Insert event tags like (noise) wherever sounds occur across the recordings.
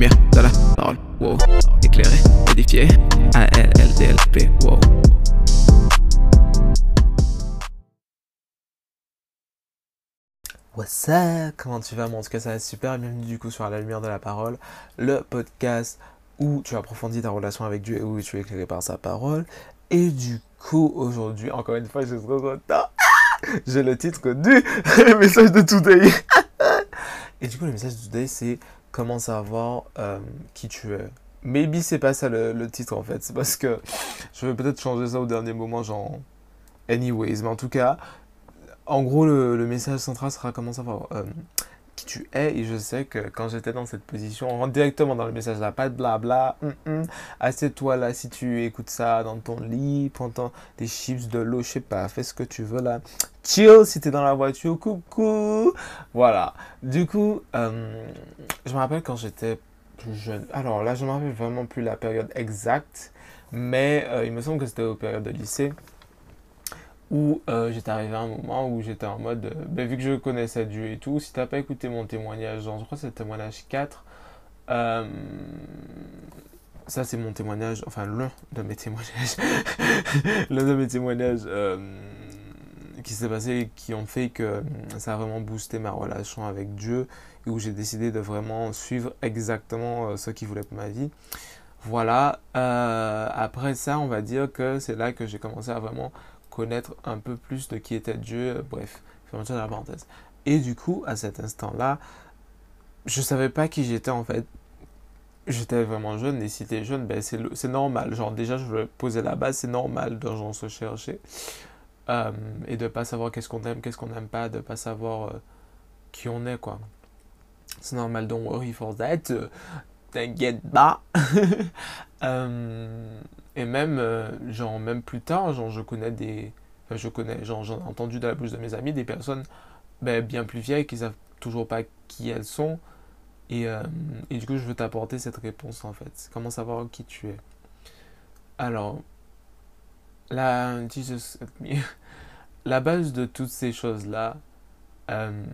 lumière. Wow. Éclairé, édifié, A-L-L-D-L-P, wow. What's up? Comment tu vas Moi en tout cas ça va super, bienvenue du coup sur La Lumière de la Parole, le podcast où tu approfondis ta relation avec Dieu et où tu es éclairé par sa parole. Et du coup aujourd'hui, encore une fois je suis trop content, j'ai le titre du (laughs) message de today. (laughs) et du coup le message de today c'est comment savoir euh, qui tu es. Maybe c'est pas ça le, titre en fait, c'est parce que (laughs) je vais peut-être changer ça au dernier moment genre... Anyways, mais en tout cas, en gros, le, message central sera comment savoir euh, tu es. Et je sais que quand j'étais dans cette position, on rentre directement dans le message là, pas de blabla. Mm -mm. Assieds-toi là si tu écoutes ça dans ton lit, prends des chips, de l'eau, je sais pas, fais ce que tu veux là. Chill si t'es dans la voiture, coucou. Voilà. Du coup, euh, je me rappelle quand j'étais plus jeune. Alors là, je me rappelle vraiment plus la période exacte, mais euh, il me semble que c'était aux périodes de lycée où euh, j'étais arrivé à un moment où j'étais en mode, euh, ben, vu que je connaissais Dieu et tout, si t'as pas écouté mon témoignage, genre, je crois que c'est le témoignage 4, euh, ça c'est mon témoignage, enfin l'un de mes témoignages, (laughs) l'un de mes témoignages qui s'est passé, qui ont fait que ça a vraiment boosté ma relation avec Dieu, et où j'ai décidé de vraiment suivre exactement ce qu'il voulait pour ma vie. Voilà, après ça, on va dire que c'est là que j'ai commencé à vraiment connaître un peu plus de qui était Dieu, euh, bref. Et du coup, à cet instant-là, je savais pas qui j'étais en fait. J'étais vraiment jeune, et si t'es jeune, ben c'est normal. Genre, déjà, je veux poser la base, c'est normal de genre se chercher. Euh, et de pas savoir qu'est-ce qu'on aime, qu'est-ce qu'on n'aime pas, de pas savoir euh, qui on est, quoi. C'est normal, don't worry for that. T'inquiète pas. (laughs) Et même, euh, genre, même plus tard, genre, je connais des. Je connais, genre, j'en ai entendu de la bouche de mes amis des personnes ben, bien plus vieilles qui savent toujours pas qui elles sont. Et, euh, et du coup, je veux t'apporter cette réponse en fait. Comment savoir qui tu es? Alors, la, (laughs) la base de toutes ces choses-là, euh,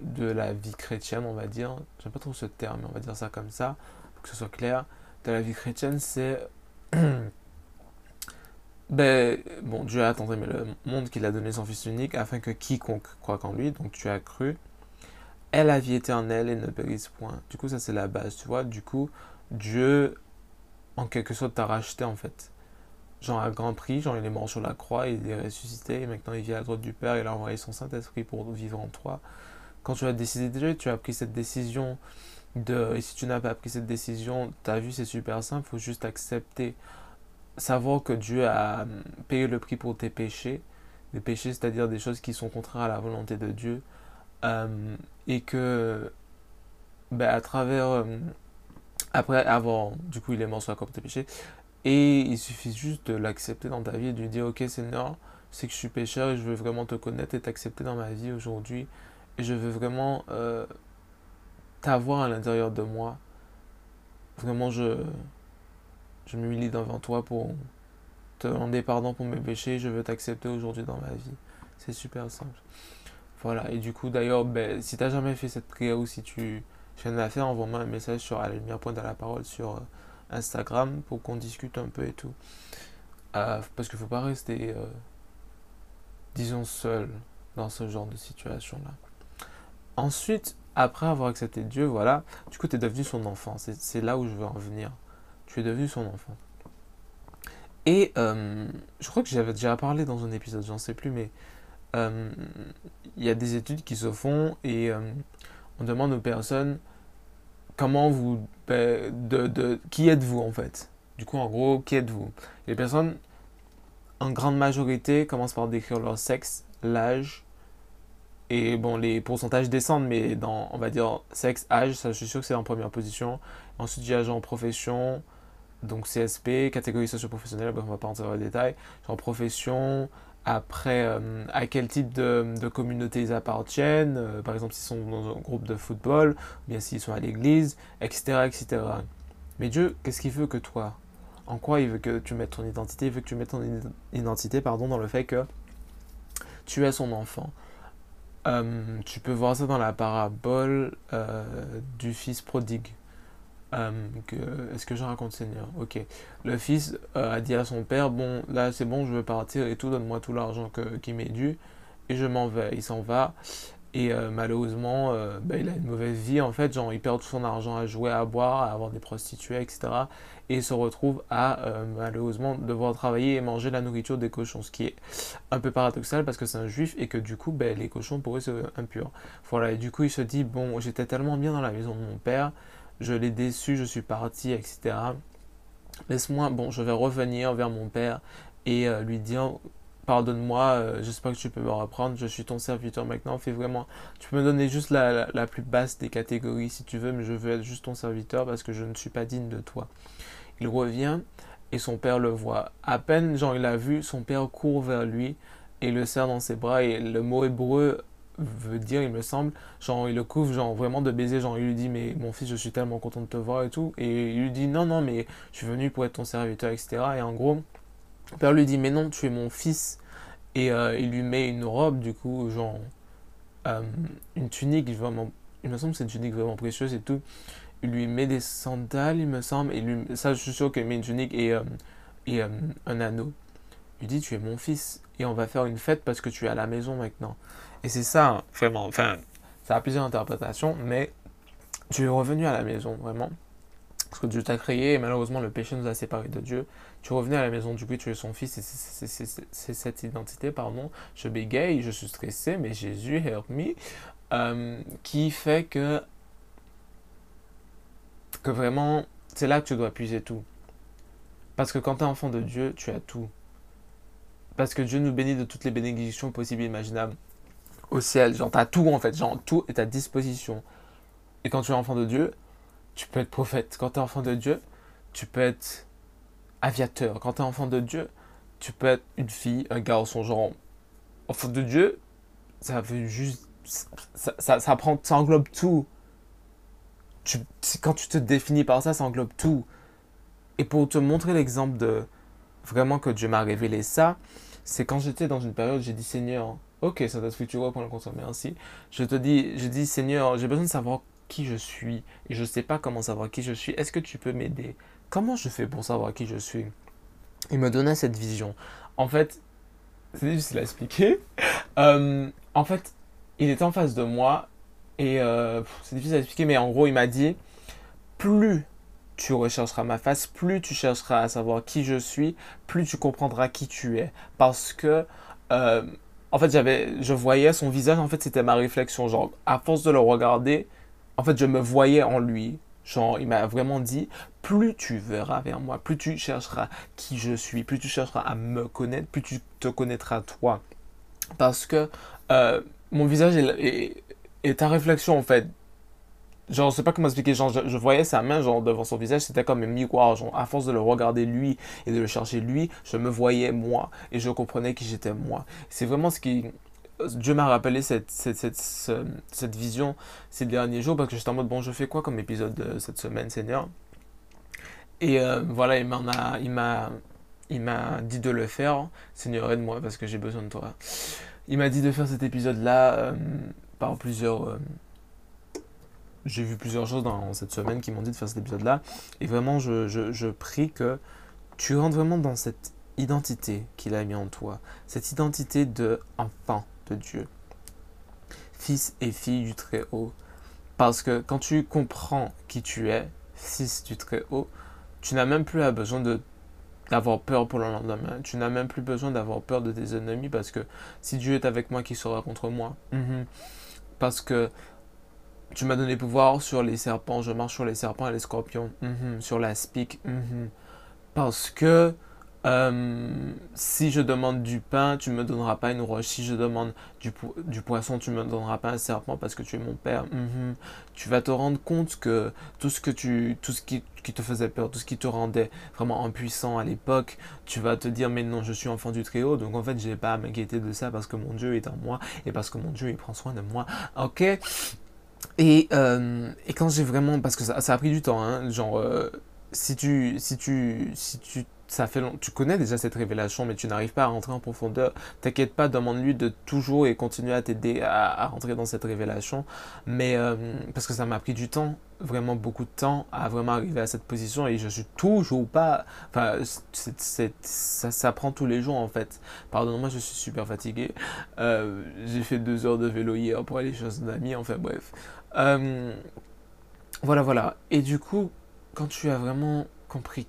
de la vie chrétienne, on va dire, j'aime pas trop ce terme, mais on va dire ça comme ça, pour que ce soit clair, de la vie chrétienne, c'est (clears throat) ben, bon, Dieu a attendu mais le monde qu'il a donné son Fils unique afin que quiconque croit en lui, donc tu as cru, ait la vie éternelle et ne périsse point. Du coup, ça c'est la base, tu vois. Du coup, Dieu, en quelque sorte, t'a racheté en fait. Genre à grand prix, genre il est mort sur la croix, il est ressuscité, et maintenant il vit à la droite du Père, il a envoyé son Saint-Esprit pour vivre en toi. Quand tu as décidé déjà, tu as pris cette décision de, et si tu n'as pas pris cette décision, as vu, c'est super simple, il faut juste accepter, savoir que Dieu a hum, payé le prix pour tes péchés, des péchés, c'est-à-dire des choses qui sont contraires à la volonté de Dieu, hum, et que ben, à travers, hum, après avoir, du coup, il est mort sur la pour tes péchés, et il suffit juste de l'accepter dans ta vie et de lui dire, ok Seigneur, c'est que je suis pécheur et je veux vraiment te connaître et t'accepter dans ma vie aujourd'hui, et je veux vraiment... Euh, t'avoir à l'intérieur de moi. Vraiment, je, je m'humilie devant toi pour te demander pardon pour mes péchés. Je veux t'accepter aujourd'hui dans ma vie. C'est super simple. Voilà, et du coup, d'ailleurs, ben, si t'as jamais fait cette prière ou si tu viens de la faire, envoie-moi un message sur la lumière point de la parole sur euh, Instagram pour qu'on discute un peu et tout. Euh, parce qu'il faut pas rester, euh, disons, seul dans ce genre de situation-là. Ensuite, après avoir accepté Dieu, voilà, du coup, tu es devenu son enfant. C'est là où je veux en venir. Tu es devenu son enfant. Et euh, je crois que j'avais déjà parlé dans un épisode, j'en sais plus, mais euh, il y a des études qui se font et euh, on demande aux personnes comment vous. Ben, de, de, qui êtes-vous en fait? Du coup, en gros, qui êtes-vous? Les personnes, en grande majorité, commencent par décrire leur sexe, l'âge, et bon, les pourcentages descendent, mais dans, on va dire, sexe, âge, ça, je suis sûr que c'est en première position. Ensuite, il y a genre profession, donc CSP, catégorie socio-professionnelle, on va pas entrer dans les détails. Genre profession, après, euh, à quel type de, communauté ils appartiennent, euh, par exemple, s'ils sont dans un groupe de football, ou bien s'ils sont à l'église, etc., etc. Mais Dieu, qu'est-ce qu'il veut que toi? En quoi il veut que tu mettes ton identité? Il veut que tu mettes ton identité, pardon, dans le fait que tu es son enfant. Euh, tu peux voir ça dans la parabole euh, du fils prodigue. Euh, est-ce que je raconte Seigneur? Ok. Le fils a dit à son père, bon, là c'est bon, je veux partir et tout, donne-moi tout l'argent qui m'est dû. Et je m'en vais. Il s'en va. Et euh, malheureusement, ben, il a une mauvaise vie en fait. Genre, il perd tout son argent à jouer, à boire, à avoir des prostituées, etc. Et se retrouve à malheureusement devoir travailler et manger la nourriture des cochons. Ce qui est un peu paradoxal parce que c'est un juif et que du coup, ben, les cochons pour eux c'est impur. Voilà. Et du coup, il se dit, bon, j'étais tellement bien dans la maison de mon père je l'ai déçu, je suis parti, etc. Laisse-moi, bon, je vais revenir vers mon père et euh, lui dire pardonne-moi, euh, j'espère que tu peux me reprendre, je suis ton serviteur maintenant, fais vraiment, tu peux me donner juste la, plus basse des catégories si tu veux, mais je veux être juste ton serviteur parce que je ne suis pas digne de toi. Il revient et son père le voit. À peine, genre, il a vu, son père court vers lui et le serre dans ses bras et le mot hébreu veut dire, il me semble. Genre, il le couvre, genre, vraiment de baiser. Genre, il lui dit, mais mon fils, je suis tellement content de te voir et tout. Et il lui dit, non, non, mais je suis venu pour être ton serviteur, etc. Et en gros, père lui dit, mais non, tu es mon fils. Et euh, il lui met une robe, du coup, genre, euh, une tunique, vraiment, il me semble que c'est une tunique vraiment précieuse et tout. Il lui met des sandales, il me semble. Et lui, ça, je suis sûr qu'il met une tunique et, euh, et un anneau. Il lui dit, tu es mon fils. Et on va faire une fête parce que tu es à la maison maintenant. Et c'est ça, vraiment. Enfin, ça a plusieurs interprétations, mais tu es revenu à la maison, vraiment. Parce que Dieu t'a créé et malheureusement le péché nous a séparés de Dieu. Tu revenais à la maison du but, tu es son fils et c'est cette identité, pardon. Je bégaye, je suis stressé, mais Jésus, help me. Euh, qui fait que, que vraiment, c'est là que tu dois puiser tout. Parce que quand tu es enfant de Dieu, tu as tout. Parce que Dieu nous bénit de toutes les bénédictions possibles et imaginables au ciel. Genre, t'as tout en fait, genre, tout est à disposition. Et quand tu es enfant de Dieu, tu peux être prophète. Quand tu es enfant de Dieu, tu peux être aviateur. Quand tu es enfant de Dieu, tu peux être une fille, un garçon. Genre, enfant de Dieu, ça veut juste. Ça, ça, ça, prend, ça englobe tout. Tu, quand tu te définis par ça, ça englobe tout. Et pour te montrer l'exemple de vraiment que Dieu m'a révélé ça, c'est quand j'étais dans une période, j'ai dit Seigneur, Ok, ça doit être pour le consommer Merci. Je te dis, je dis, Seigneur, j'ai besoin de savoir qui je suis et je ne sais pas comment savoir qui je suis. Est-ce que tu peux m'aider? Comment je fais pour savoir qui je suis? Il me donnait cette vision. En fait, c'est difficile à expliquer. (laughs) Euh, en fait, il était en face de moi et euh, c'est difficile à expliquer, mais en gros, il m'a dit plus tu rechercheras ma face, plus tu chercheras à savoir qui je suis, plus tu comprendras qui tu es. Parce que euh, en fait, j'avais, je voyais son visage, en fait, c'était ma réflexion. Genre, à force de le regarder, en fait, je me voyais en lui. Genre, il m'a vraiment dit, plus tu verras vers moi, plus tu chercheras qui je suis, plus tu chercheras à me connaître, plus tu te connaîtras toi. Parce que euh, mon visage est, ta réflexion, en fait genre, je sais pas comment expliquer, genre, je, voyais sa main, genre, devant son visage, c'était comme un miroir, genre, à force de le regarder lui et de le chercher lui, je me voyais moi et je comprenais qui j'étais moi. C'est vraiment ce qui. Dieu m'a rappelé cette, cette, cette, cette, vision ces derniers jours parce que j'étais en mode, bon, je fais quoi comme épisode cette semaine, Seigneur? Et euh, voilà, il m'en a. Il m'a. Dit de le faire, Seigneur aide-moi parce que j'ai besoin de toi. Il m'a dit de faire cet épisode-là euh, par plusieurs, euh, j'ai vu plusieurs choses dans cette semaine qui m'ont dit de faire cet épisode-là. Et vraiment, je, je, prie que tu rentres vraiment dans cette identité qu'il a mis en toi. Cette identité de enfant Dieu. Fils et fille du Très-Haut. Parce que quand tu comprends qui tu es, fils du Très-Haut, tu n'as même plus besoin de d'avoir peur pour le lendemain. Tu n'as même plus besoin d'avoir peur de tes ennemis parce que si Dieu est avec moi, qui sera contre moi mhm. Parce que tu m'as donné pouvoir sur les serpents, je marche sur les serpents et les scorpions, mhm. sur la spique. Mhm. Parce que euh, si je demande du pain, tu ne me donneras pas une roche. Si je demande du, poisson, tu ne me donneras pas un serpent parce que tu es mon père. Mhm. Tu vas te rendre compte que tout ce, que tu, tout ce qui, te faisait peur, tout ce qui te rendait vraiment impuissant à l'époque, tu vas te dire mais non, je suis enfant du Très-Haut, donc en fait, je n'ai pas à m'inquiéter de ça parce que mon Dieu est en moi et parce que mon Dieu, il prend soin de moi. Ok? Et, euh, et quand j'ai vraiment, parce que ça, ça, a pris du temps, hein, genre, euh, si tu, si tu, si tu ça fait tu connais déjà cette révélation, mais tu n'arrives pas à rentrer en profondeur. T'inquiète pas, demande-lui de toujours et continuer à t'aider à, à rentrer dans cette révélation. Mais euh, parce que ça m'a pris du temps, vraiment beaucoup de temps, à vraiment arriver à cette position et je suis toujours pas. Enfin, ça prend tous les jours en fait. Pardonne-moi, je suis super fatigué. Euh, j'ai fait deux heures de vélo hier pour aller chez un ami, enfin bref. Euh, voilà, voilà. Et du coup, quand tu as vraiment compris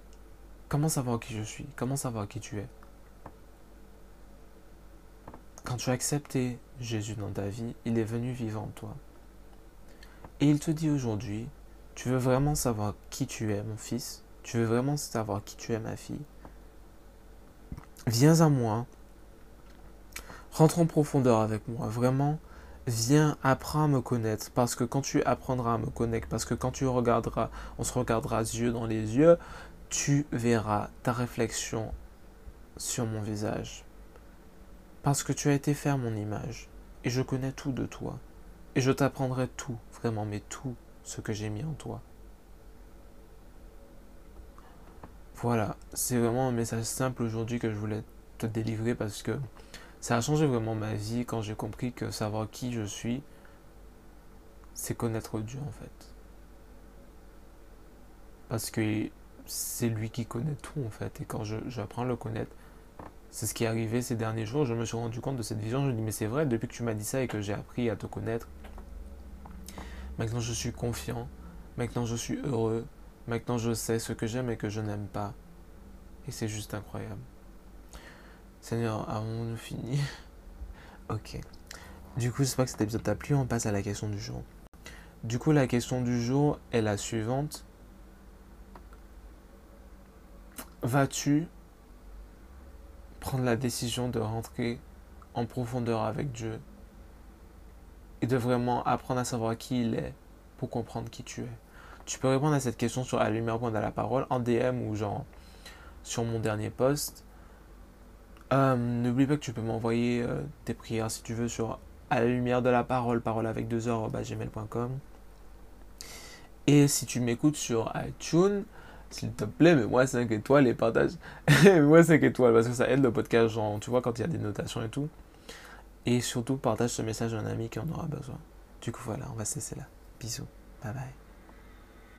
comment savoir qui je suis, comment savoir qui tu es, quand tu as accepté Jésus dans ta vie, il est venu vivre en toi. Et il te dit aujourd'hui, tu veux vraiment savoir qui tu es, mon fils? Tu veux vraiment savoir qui tu es, ma fille? Viens à moi. Rentre en profondeur avec moi. Vraiment, viens, apprends à me connaître. Parce que quand tu apprendras à me connaître, parce que quand tu regarderas, on se regardera yeux dans les yeux, tu verras ta réflexion sur mon visage. Parce que tu as été fait à mon image. Et je connais tout de toi. Et je t'apprendrai tout, vraiment, mais tout ce que j'ai mis en toi. Voilà, c'est vraiment un message simple aujourd'hui que je voulais te délivrer parce que ça a changé vraiment ma vie quand j'ai compris que savoir qui je suis, c'est connaître Dieu en fait. Parce que c'est lui qui connaît tout en fait. Et quand j'apprends à le connaître, c'est ce qui est arrivé ces derniers jours. Je me suis rendu compte de cette vision. Je me dis, mais c'est vrai, depuis que tu m'as dit ça et que j'ai appris à te connaître, maintenant je suis confiant. Maintenant je suis heureux. Maintenant je sais ce que j'aime et que je n'aime pas. Et c'est juste incroyable. Seigneur, avons-nous fini? (laughs) Ok. Du coup, j'espère que cet épisode t'a plu. On passe à la question du jour. Du coup, la question du jour est la suivante. Vas-tu prendre la décision de rentrer en profondeur avec Dieu et de vraiment apprendre à savoir qui il est pour comprendre qui tu es? Tu peux répondre à cette question sur à la parole en DM ou genre sur mon dernier post. Euh, N'oublie pas que tu peux m'envoyer euh, tes prières si tu veux sur à la lumière de la parole, parole avec deux heures, gmail.com. Et si tu m'écoutes sur iTunes, s'il te plaît, mets-moi 5 étoiles et partage. (laughs) mets-moi 5 étoiles parce que ça aide le podcast, genre, tu vois, quand il y a des notations et tout. Et surtout, partage ce message à un ami qui en aura besoin. Du coup, voilà, on va se laisser là. Bisous. Bye bye.